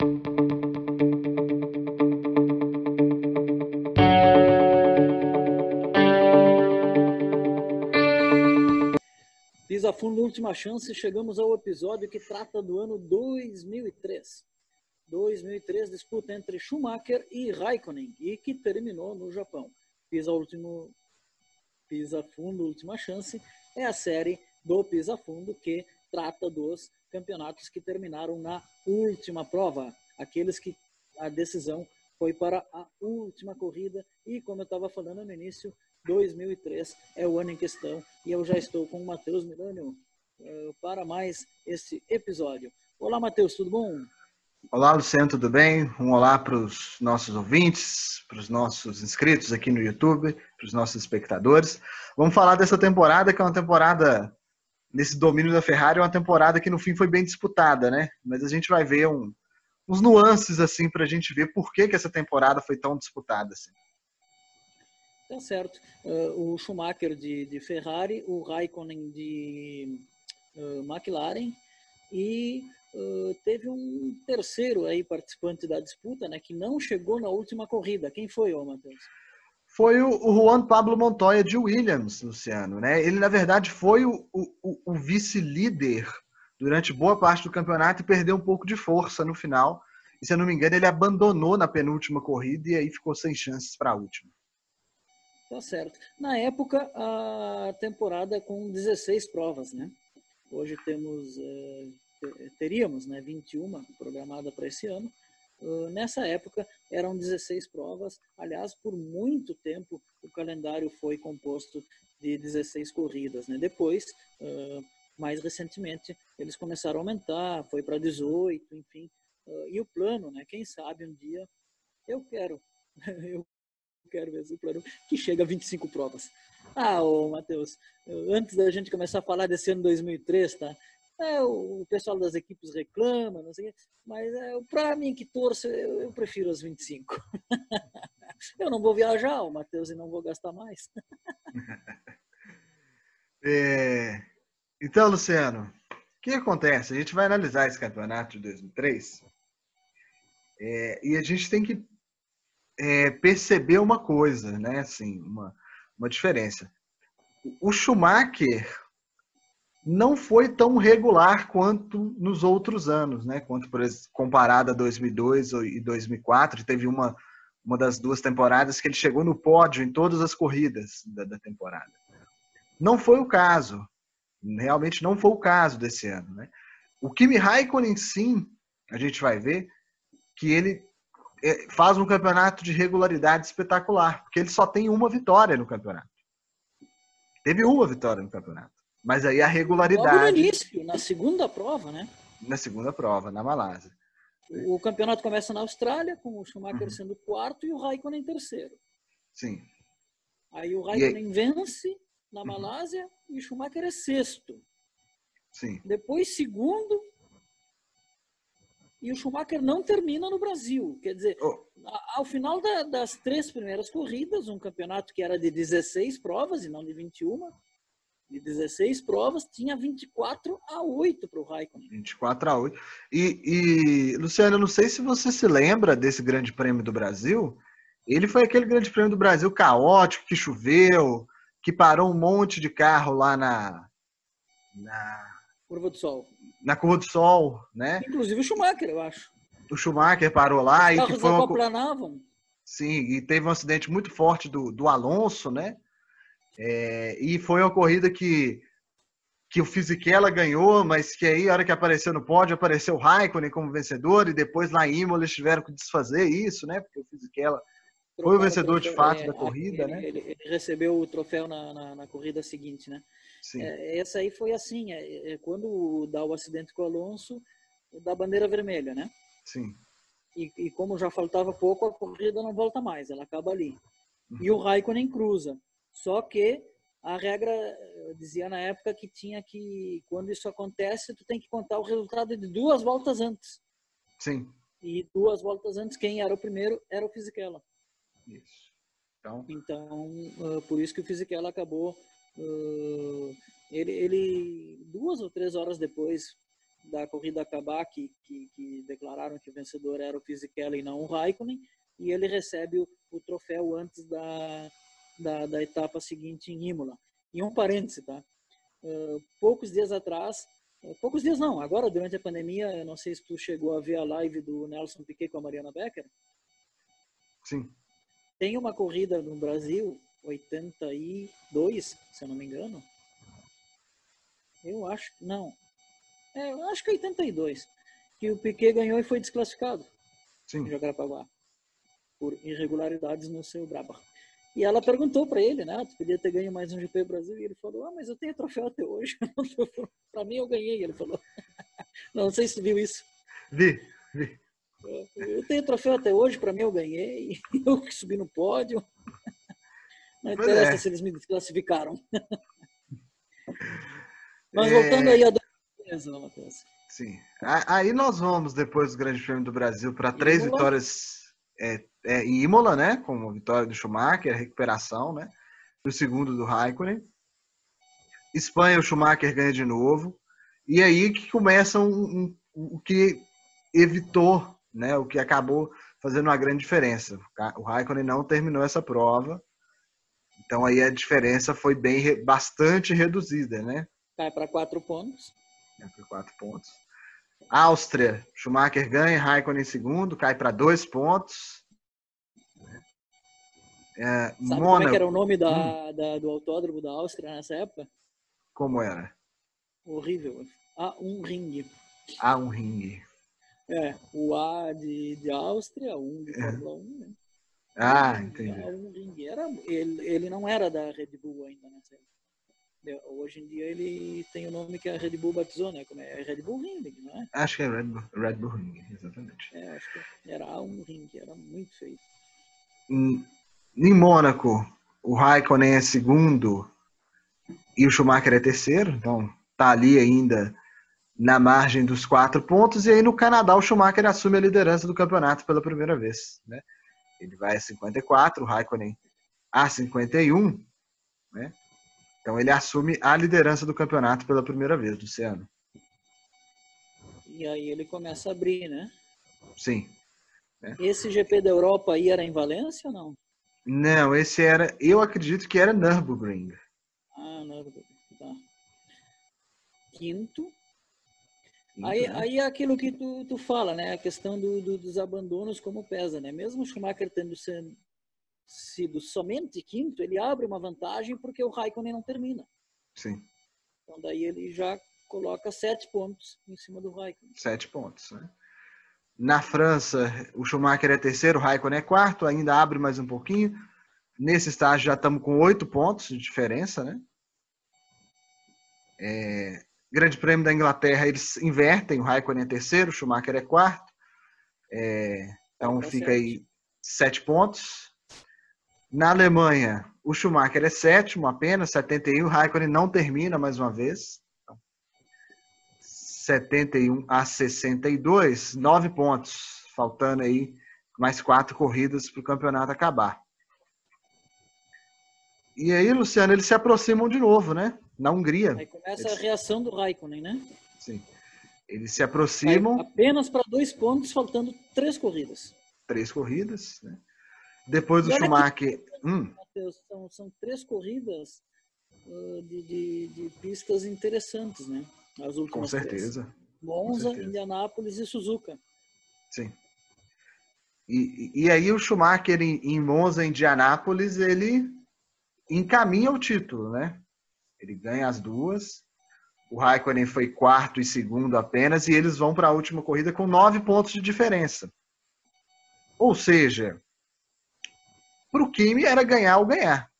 Pisa Fundo Última Chance, chegamos ao episódio que trata do ano 2003. 2003, disputa entre Schumacher e Raikkonen, e que terminou no Japão. Pisa, último, Pisa Fundo Última Chance é a série do Pisa Fundo que trata dos campeonatos que terminaram na última prova, aqueles que a decisão foi para a última corrida e como eu estava falando no início, 2003 é o ano em questão e eu já estou com o Matheus Milânio uh, para mais esse episódio. Olá, Matheus, tudo bom? Olá, Luciano, tudo bem? Um olá para os nossos ouvintes, para os nossos inscritos aqui no YouTube, para os nossos espectadores. Vamos falar dessa temporada, que é uma temporada, nesse domínio da Ferrari, uma temporada que no fim foi bem disputada, né? Mas a gente vai ver um, uns nuances assim para a gente ver por que, que essa temporada foi tão disputada assim. Tá certo. Uh, o Schumacher de, de, Ferrari, o Raikkonen de uh, McLaren e uh, teve um terceiro aí participante da disputa, né, que não chegou na última corrida. Quem foi, ô Matheus? Foi o, Juan Pablo Montoya de Williams, Luciano, né? Ele na verdade foi o, o, o vice-líder durante boa parte do campeonato e perdeu um pouco de força no final. E se eu não me engano, ele abandonou na penúltima corrida e aí ficou sem chances para a última. Tá certo. Na época, a temporada com 16 provas, né? Hoje temos, é, teríamos né, 21 programada para esse ano. Nessa época eram 16 provas. Aliás, por muito tempo o calendário foi composto de 16 corridas. Né? Depois, mais recentemente, eles começaram a aumentar, foi para 18, enfim. E o plano, né? Quem sabe um dia eu quero, eu quero ver esse plano que chega a 25 provas. Ah, ô Matheus, antes da gente começar a falar desse ano 2003, tá? É, o pessoal das equipes reclama, não sei mas é, para mim que torço, eu, eu prefiro as 25. eu não vou viajar, o Matheus, e não vou gastar mais. é, então, Luciano, o que acontece? A gente vai analisar esse campeonato de 2003 é, e a gente tem que é, perceber uma coisa, né? Assim, uma, uma diferença. O Schumacher não foi tão regular quanto nos outros anos, né? Quanto por exemplo, comparado a 2002 e 2004, teve uma uma das duas temporadas que ele chegou no pódio em todas as corridas da, da temporada. Não foi o caso, realmente não foi o caso desse ano, né? O Kimi Raikkonen sim, a gente vai ver que ele é, faz um campeonato de regularidade espetacular, porque ele só tem uma vitória no campeonato. Teve uma vitória no campeonato. Mas aí a regularidade. Logo no início, na segunda prova, né? Na segunda prova, na Malásia. O campeonato começa na Austrália, com o Schumacher uhum. sendo quarto e o Raikkonen terceiro. Sim. Aí o Raikkonen aí... vence na uhum. Malásia uhum. e o Schumacher é sexto. Sim. Depois segundo e o Schumacher não termina no Brasil. Quer dizer, oh. ao final da, das três primeiras corridas, um campeonato que era de 16 provas e não de 21, de 16 provas, tinha 24 a 8 para o Raikkonen. 24 a 8. E, e, Luciano, eu não sei se você se lembra desse Grande Prêmio do Brasil. Ele foi aquele Grande Prêmio do Brasil caótico, que choveu, que parou um monte de carro lá na. na Curva do Sol na Curva do Sol, né? Inclusive o Schumacher, eu acho. O Schumacher parou lá Os e que foi uma... Sim, e teve um acidente muito forte do, do Alonso, né? É, e foi uma corrida que que o Fisichella ganhou, mas que aí, a hora que apareceu no pódio, apareceu o Raikkonen como vencedor, e depois lá em Imola eles tiveram que desfazer isso, né? Porque o Fisichella foi o vencedor de fato é, da corrida, ele, né? Ele, ele, recebeu o troféu na, na, na corrida seguinte, né? É, essa aí foi assim, é, é, quando dá o acidente com o Alonso, dá bandeira vermelha, né? Sim. E, e, como já faltava pouco, a corrida não volta mais, ela acaba ali. Uhum. E o Raikkonen cruza. Só que a regra dizia na época que tinha que, quando isso acontece, tu tem que contar o resultado de duas voltas antes. Sim. E duas voltas antes, quem era o primeiro era o Fisichella. Isso. Então, então uh, por isso que o Fisichella acabou Uh, ele, ele, duas ou três horas depois da corrida acabar, que, que, que, declararam que o vencedor era o Fisichella e não o Raikkonen, e ele recebe o, o troféu antes da, da, da, etapa seguinte em Imola. E um parêntese, tá? Uh, poucos dias atrás, uh, poucos dias não, agora durante a pandemia, eu não sei se tu chegou a ver a live do Nelson Piquet com a Mariana Becker. Sim. Tem uma corrida no Brasil, 82, se eu não me engano. Eu acho, não, é, eu acho que 82, que o Piquet ganhou e foi desclassificado Sim. em Jacarepaguá por irregularidades no seu Brabham. E ela perguntou para ele, né? Tu podia ter ganho mais um GP Brasil. E ele falou: Ah, mas eu tenho troféu até hoje. para mim eu ganhei. Ele falou: Não, sei se tu viu isso. Vi, vi. Eu tenho troféu até hoje, para mim eu ganhei. Eu que subi no pódio. Não interessa é. se eles me desclassificaram. Mas voltando é... aí a. Sim. Aí nós vamos, depois do Grande Prêmio do Brasil, para três vitórias é, é, em Imola, né? Com a vitória do Schumacher, a recuperação, né? O segundo do Raikkonen. Espanha, o Schumacher ganha de novo. E aí que começa um, um, o que evitou, né? O que acabou fazendo uma grande diferença. O Raikkonen não terminou essa prova. Então aí a diferença foi bem bastante reduzida, né? Cai para quatro pontos né, por quatro pontos. Áustria, Schumacher ganha, Raikkonen em segundo, cai para dois pontos. É, Sabe Mônaco, como é que era o nome da, hum. da, do autódromo da Áustria nessa época? Como era? Horrível. A1 Ring. A1 Ring. É, o A de, de Áustria, o 1 de é. Fórmula 1, né? Ah, entendi. A1 Ring. Era, ele, ele não era da Red Bull ainda nessa época. Hoje em dia ele tem o nome que a Red Bull batizou, né? Como é, é Red Bull Ring, não é? Acho que é Red Bull, Red Bull Ring, exatamente. É, acho que era um ring, era muito feio. Em, em Mônaco, o Raikkonen é segundo e o Schumacher é terceiro, então tá ali ainda na margem dos quatro pontos. E aí no Canadá o Schumacher assume a liderança do campeonato pela primeira vez, né? Ele vai a 54, o Raikkonen a 51, né? Então ele assume a liderança do campeonato pela primeira vez, Luciano. E aí ele começa a abrir, né? Sim. É. Esse GP da Europa aí era em Valência ou não? Não, esse era, eu acredito que era Nürburgring. Ah, Nürburgring, tá. Quinto. Quinto aí, né? aí é aquilo que tu, tu fala, né? A questão do, do, dos abandonos como pesa, né? Mesmo o Schumacher tendo sido sido somente quinto, ele abre uma vantagem porque o Raikkonen não termina. Sim. Então daí ele já coloca sete pontos em cima do Raikkonen. Sete pontos, né? Na França, o Schumacher é terceiro, o Raikkonen é quarto, ainda abre mais um pouquinho. Nesse estágio já estamos com oito pontos de diferença, né? É... Grande Prêmio da Inglaterra, eles invertem, o Raikkonen é terceiro, o Schumacher é quarto. É... Então tá fica aí sete pontos. Na Alemanha, o Schumacher é sétimo apenas, 71. O Raikkonen não termina mais uma vez. 71 a 62, nove pontos. Faltando aí mais quatro corridas para o campeonato acabar. E aí, Luciano, eles se aproximam de novo, né? Na Hungria. Aí começa eles... a reação do Raikkonen, né? Sim. Eles se aproximam. apenas para dois pontos, faltando três corridas. Três corridas, né? Depois do Schumacher. Que, hum. São, são três corridas uh, de, de, de, pistas interessantes, né? As últimas Com certeza. Três. Monza, certeza. Indianápolis e Suzuka. Sim. E, e aí o Schumacher em, em Monza, Indianápolis, ele encaminha o título, né? Ele ganha as duas. O Raikkonen foi quarto e segundo apenas, e eles vão para a última corrida com nove pontos de diferença. Ou seja, para o Kimi era ganhar ou ganhar.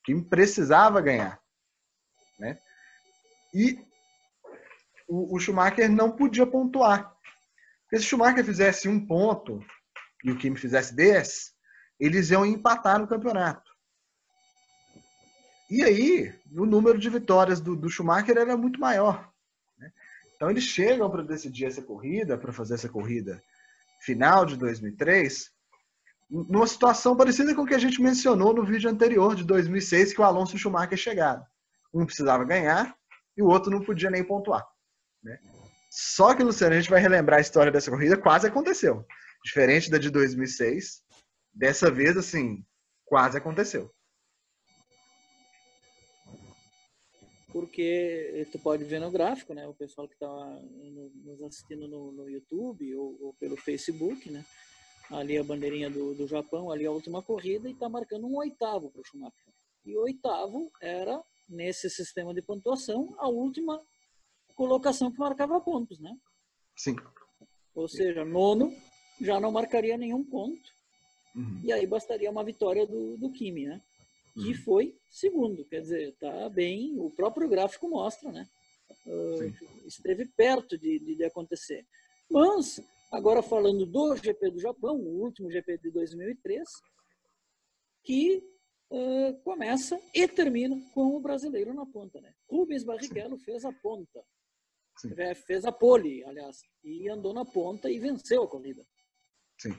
O Kimi precisava ganhar. Né? E o, o Schumacher não podia pontuar. Porque se o Schumacher fizesse um ponto e o Kimi fizesse 10, eles iam empatar no campeonato. E aí, o número de vitórias do, do Schumacher era muito maior. Né? Então, eles chegam para decidir essa corrida, para fazer essa corrida final de 2003, numa situação parecida com o que a gente mencionou no vídeo anterior de 2006, que o Alonso e o Schumacher chegaram. Um precisava ganhar e o outro não podia nem pontuar. Né? Só que, Luciano, a gente vai relembrar a história dessa corrida, quase aconteceu. Diferente da de 2006, dessa vez, assim, quase aconteceu. Porque tu pode ver no gráfico, né? O pessoal que está nos assistindo no, no YouTube ou, ou, pelo Facebook, né? Ali a bandeirinha do, do Japão, ali a última corrida, e está marcando um oitavo para o Schumacher. E oitavo era, nesse sistema de pontuação, a última colocação que marcava pontos, né? Sim. Ou seja, nono já não marcaria nenhum ponto. Uhum. E aí bastaria uma vitória do, do Kimi, né? Uhum. Que foi segundo. Quer dizer, tá bem. O próprio gráfico mostra, né? Uh, esteve perto de, de, de, acontecer. Mas, agora falando do GP do Japão, o último GP de 2003, que uh, começa e termina com o brasileiro na ponta, né? Rubens Barrichello Sim. fez a ponta. É, fez a pole, aliás, e andou na ponta e venceu a corrida. Sim.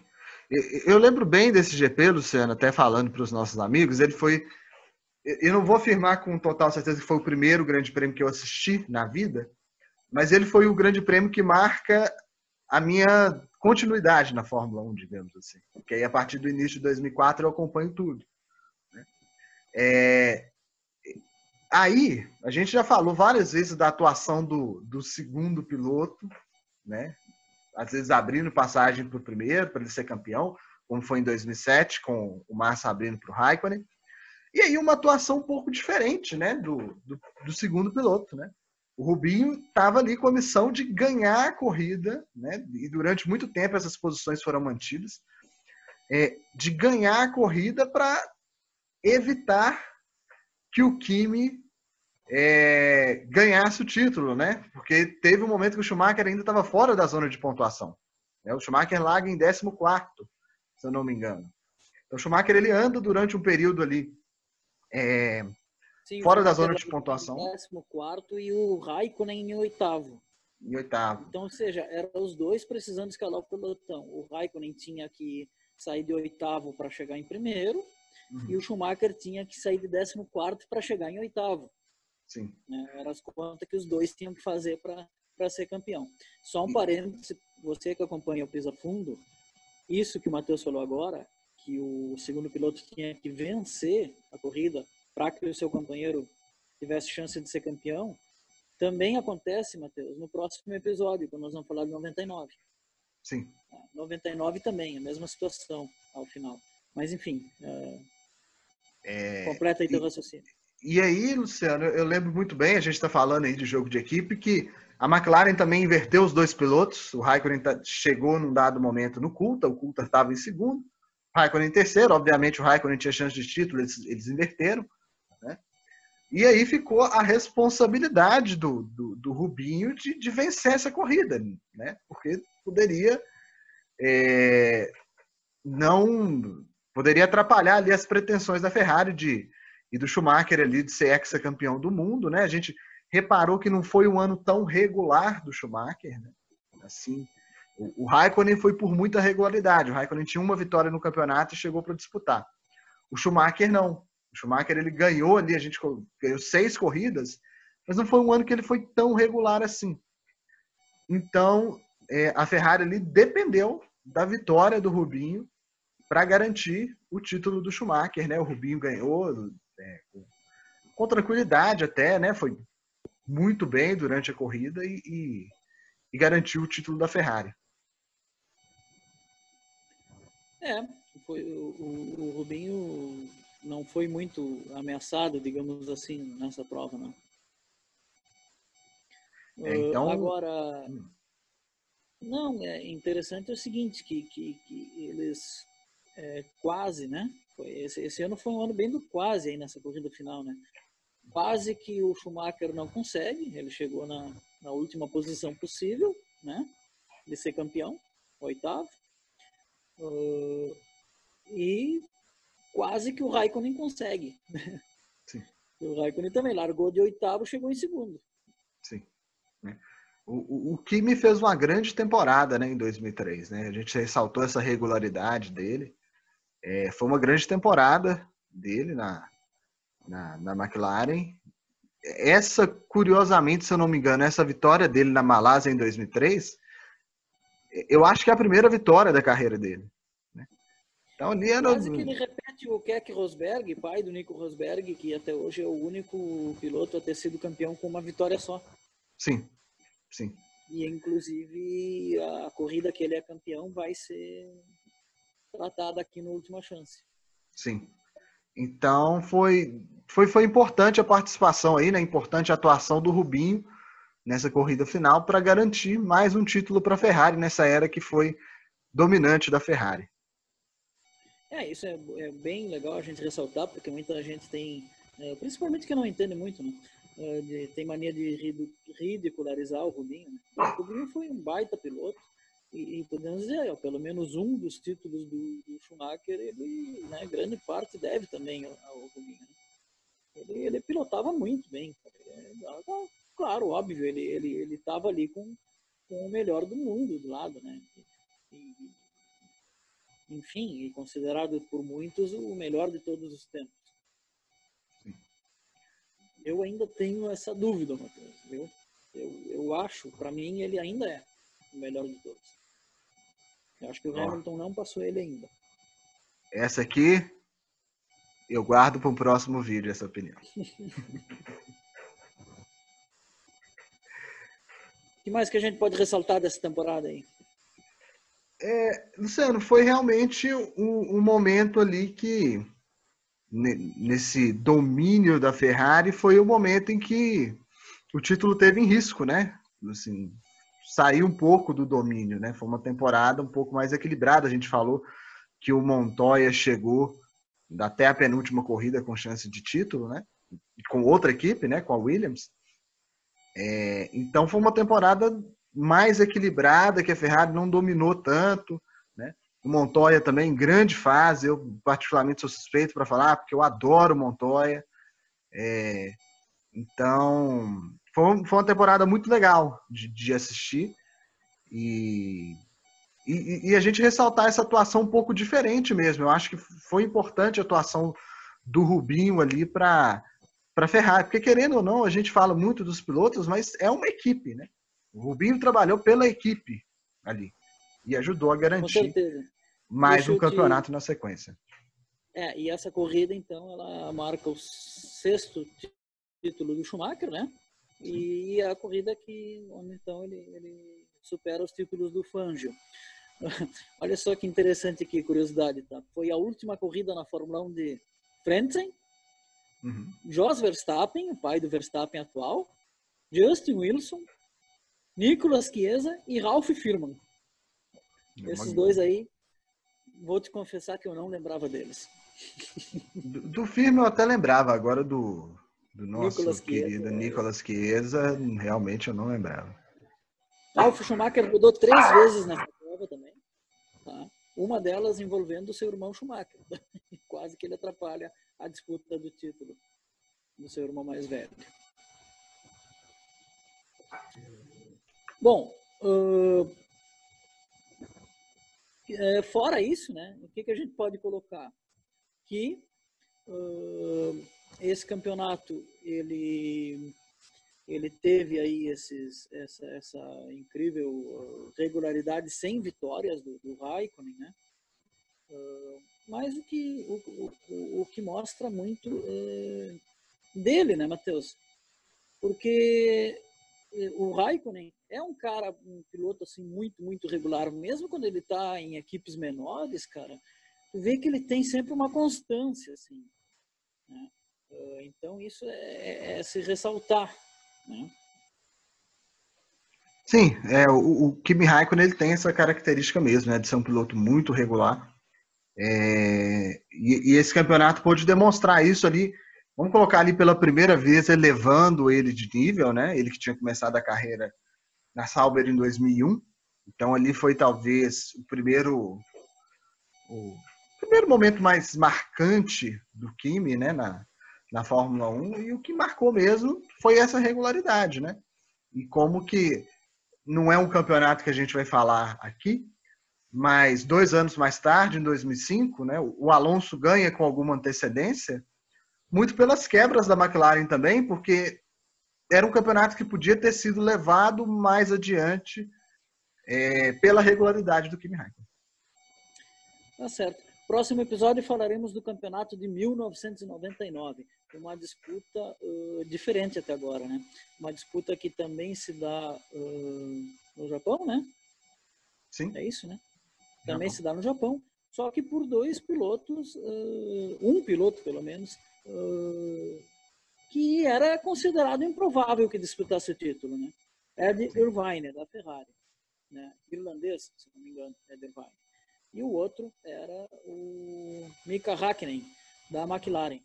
Eu lembro bem desse GP, Luciano, até falando para os nossos amigos, ele foi. Eu não vou afirmar com total certeza que foi o primeiro grande prêmio que eu assisti na vida, mas ele foi o grande prêmio que marca a minha continuidade na Fórmula 1, digamos assim. Porque aí, a partir do início de 2004, eu acompanho tudo. Né? É, Aí, a gente já falou várias vezes da atuação do, do segundo piloto, né? Às vezes abrindo passagem para o primeiro, para ele ser campeão, como foi em 2007, com o Massa abrindo para o Raikkonen. E aí uma atuação um pouco diferente, né? Do, do, do segundo piloto, né? O Rubinho estava ali com a missão de ganhar a corrida, né? E durante muito tempo essas posições foram mantidas, é, de ganhar a corrida para evitar que o Kimi é, ganhasse o título, né? Porque teve um momento que o Schumacher ainda estava fora da zona de pontuação. Né? O Schumacher larga em 14, se eu não me engano. Então o Schumacher ele anda durante um período ali é, Sim, fora da zona de pontuação. Em 14 e o Raikkonen em oitavo. Em oitavo. Então, ou seja, eram os dois precisando escalar o pelotão. O Raikkonen tinha que sair de oitavo para chegar em primeiro uhum. e o Schumacher tinha que sair de 14 para chegar em oitavo. Sim. Né? Eram as contas que os dois tinham que fazer para ser campeão. Só um parênteses, você que acompanha o Pisa Fundo, isso que o Matheus falou agora, que o segundo piloto tinha que vencer a corrida para que o seu companheiro tivesse chance de ser campeão, também acontece, Matheus, no próximo episódio, quando nós vamos falar de 99. Sim. 99 também, a mesma situação ao final. Mas, enfim, é... É... completa aí teu raciocínio. E aí, Luciano, eu lembro muito bem, a gente está falando aí de jogo de equipe, que a McLaren também inverteu os dois pilotos. O Raikkonen tá, chegou num dado momento no Coulter, o Coulter estava em segundo, o Raikkonen em terceiro. Obviamente, o Raikkonen tinha chance de título, eles, eles inverteram. E aí ficou a responsabilidade do, do, do Rubinho de, de, vencer essa corrida, né? porque poderia é, não poderia atrapalhar ali as pretensões da Ferrari de e do Schumacher ali de ser ex-campeão do mundo, né? A gente reparou que não foi um ano tão regular do Schumacher, né? Assim, o, o Raikkonen foi por muita regularidade. O Raikkonen tinha uma vitória no campeonato e chegou para disputar. O Schumacher não. O Schumacher ele ganhou ali, a gente ganhou seis corridas, mas não foi um ano que ele foi tão regular assim. Então, é, a Ferrari ali dependeu da vitória do Rubinho para garantir o título do Schumacher, né? O Rubinho ganhou, é, com, tranquilidade até, né? Foi muito bem durante a corrida e, e, e garantiu o título da Ferrari. É, foi, o, o, Rubinho não foi muito ameaçado, digamos assim, nessa prova, não. É, então... Agora, hum. não, é interessante é o seguinte, que, que, que eles é, quase, né? Foi, esse, esse, ano foi um ano bem do quase aí nessa corrida final, né? Quase que o Schumacher não consegue, ele chegou na, na última posição possível, né? De ser campeão, oitavo. Uh, e quase que o Raikkonen consegue. Sim. O Raikkonen também largou de oitavo, chegou em segundo. Sim. Né? O, o, o Kimi fez uma grande temporada né, em 2003. Né? A gente ressaltou essa regularidade dele. É, foi uma grande temporada dele na, na, na McLaren. essa, curiosamente, se eu não me engano, essa vitória dele na Malásia em 2003, eu acho que é a primeira vitória da carreira dele. Então ali era... Quase que ele repete o Keck Rosberg, pai do Nico Rosberg, que até hoje é o único piloto a ter sido campeão com uma vitória só. Sim, sim. E inclusive a corrida que ele é campeão vai ser tratada aqui no Última Chance. Sim. Então foi, foi, foi importante a participação aí, né? Importante a atuação do Rubinho nessa corrida final para garantir mais um título para a Ferrari nessa era que foi dominante da Ferrari. É, isso é, é, bem legal a gente ressaltar, porque muita gente tem, é, principalmente que não entende muito, né? É, de, tem mania de ridicularizar o Rubinho. Né? O Rubinho foi um baita piloto, e, e podemos dizer, ó, pelo menos um dos títulos do, do Schumacher, ele, né, grande parte deve também ao, ao Rubinho. Né? Ele, ele pilotava muito bem. claro, óbvio, ele ele ele estava ali com, com o melhor do mundo do lado, né? E, enfim, e considerado por muitos o melhor de todos os tempos. Eu ainda tenho essa dúvida, Matheus. Eu, eu, eu acho, para mim, ele ainda é o melhor de todos. Eu acho que o Hamilton não passou ele ainda. Essa aqui eu guardo para um próximo vídeo essa opinião. O que mais que a gente pode ressaltar dessa temporada aí? É, Luciano, foi realmente um, um momento ali que nesse domínio da Ferrari foi o momento em que o título teve em risco, né? Assim, saiu um pouco do domínio, né? Foi uma temporada um pouco mais equilibrada. A gente falou que o Montoya chegou até a penúltima corrida com chance de título, né? Com outra equipe, né? Com a Williams. É, então foi uma temporada mais equilibrada, que a Ferrari não dominou tanto, né? O Montoya também em grande fase. Eu particularmente sou suspeito para falar, porque eu adoro o Montoya. É, então foi, foi uma temporada muito legal de, de assistir e, e, e, a gente ressaltar essa atuação um pouco diferente mesmo. Eu acho que foi importante a atuação do Rubinho ali para para Ferrari, porque querendo ou não, a gente fala muito dos pilotos, mas é uma equipe, né? O Rubinho trabalhou pela equipe ali e ajudou a garantir mais um campeonato te... na sequência. É, e essa corrida então ela marca o sexto título do Schumacher, né? E a corrida que, onde então ele, ele supera os títulos do Fangio. Olha só que interessante aqui, curiosidade, tá? Foi a última corrida na Fórmula 1 de Frentzen, uhum. Jos Verstappen, o pai do Verstappen atual, Justin Wilson, Nicolas Chiesa e Ralph Firman. Esses dois aí, vou te confessar que eu não lembrava deles. Do, do filme eu até lembrava, agora do, do nosso Nicolas querido Chiesa, Nicolas Chiesa, realmente eu não lembrava. Ralf Schumacher mudou três vezes nessa prova também. Tá? Uma delas envolvendo o seu irmão Schumacher. Quase que ele atrapalha a disputa do título do seu irmão mais velho. Bom, uh, fora isso, né, o que, que a gente pode colocar? Que uh, esse campeonato ele ele teve aí esses, essa, essa incrível regularidade sem vitórias do, do Raikkonen, né? Uh, mas o que, o, o, o que mostra muito é, dele, né, Matheus? Porque o Raikkonen é um cara, um piloto assim muito, muito regular, mesmo quando ele está em equipes menores, cara, tu vê que ele tem sempre uma constância, assim, né? Eh, então, isso é, é se ressaltar. Né? Sim, é, o, o Kimi Raikkonen ele tem essa característica mesmo, né, de ser um piloto muito regular. É, e, e, esse campeonato pôde demonstrar isso ali. Vamos colocar ali pela primeira vez elevando ele de nível, né? Ele que tinha começado a carreira na Sauber em 2001. Então ali foi talvez o primeiro o primeiro momento mais marcante do Kimi, né, na, na Fórmula 1 e o que marcou mesmo foi essa regularidade, né? E como que não é um campeonato que a gente vai falar aqui, mas dois anos mais tarde, em 2005, né, o Alonso ganha com alguma antecedência, muito pelas quebras da McLaren também, porque era um campeonato que podia ter sido levado mais adiante é, pela regularidade do Kimi Raikkonen. Tá certo. Próximo episódio falaremos do campeonato de 1999, uma disputa uh, diferente até agora, né? Uma disputa que também se dá uh, no Japão, né? Sim. É isso, né? Também Japão. se dá no Japão, só que por dois pilotos, uh, um piloto pelo menos, que era considerado improvável que disputasse o título, né? Ed Irvine, da Ferrari, né? Irlandês, se não me engano, Ed Irvine e o outro era o Mika Hakkinen, da McLaren,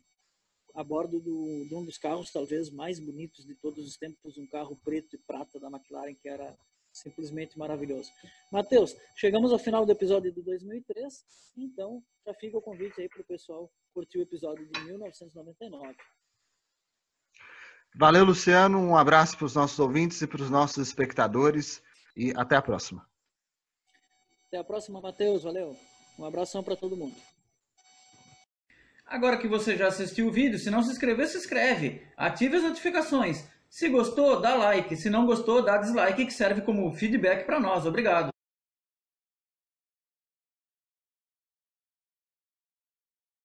a bordo do, de um dos carros talvez mais bonitos de todos os tempos, um carro preto e prata da McLaren, que era simplesmente maravilhoso. Matheus, chegamos ao final do episódio de 2003, então já fica o convite aí para o pessoal curtir o episódio de 1999. Valeu, Luciano. Um abraço para os nossos ouvintes e para os nossos espectadores e até a próxima. Até a próxima, Matheus. Valeu. Um abração para todo mundo. Agora que você já assistiu o vídeo, se não se inscreveu, se inscreve. Ative as notificações. Se gostou, dá like. Se não gostou, dá dislike, que serve como feedback para nós. Obrigado.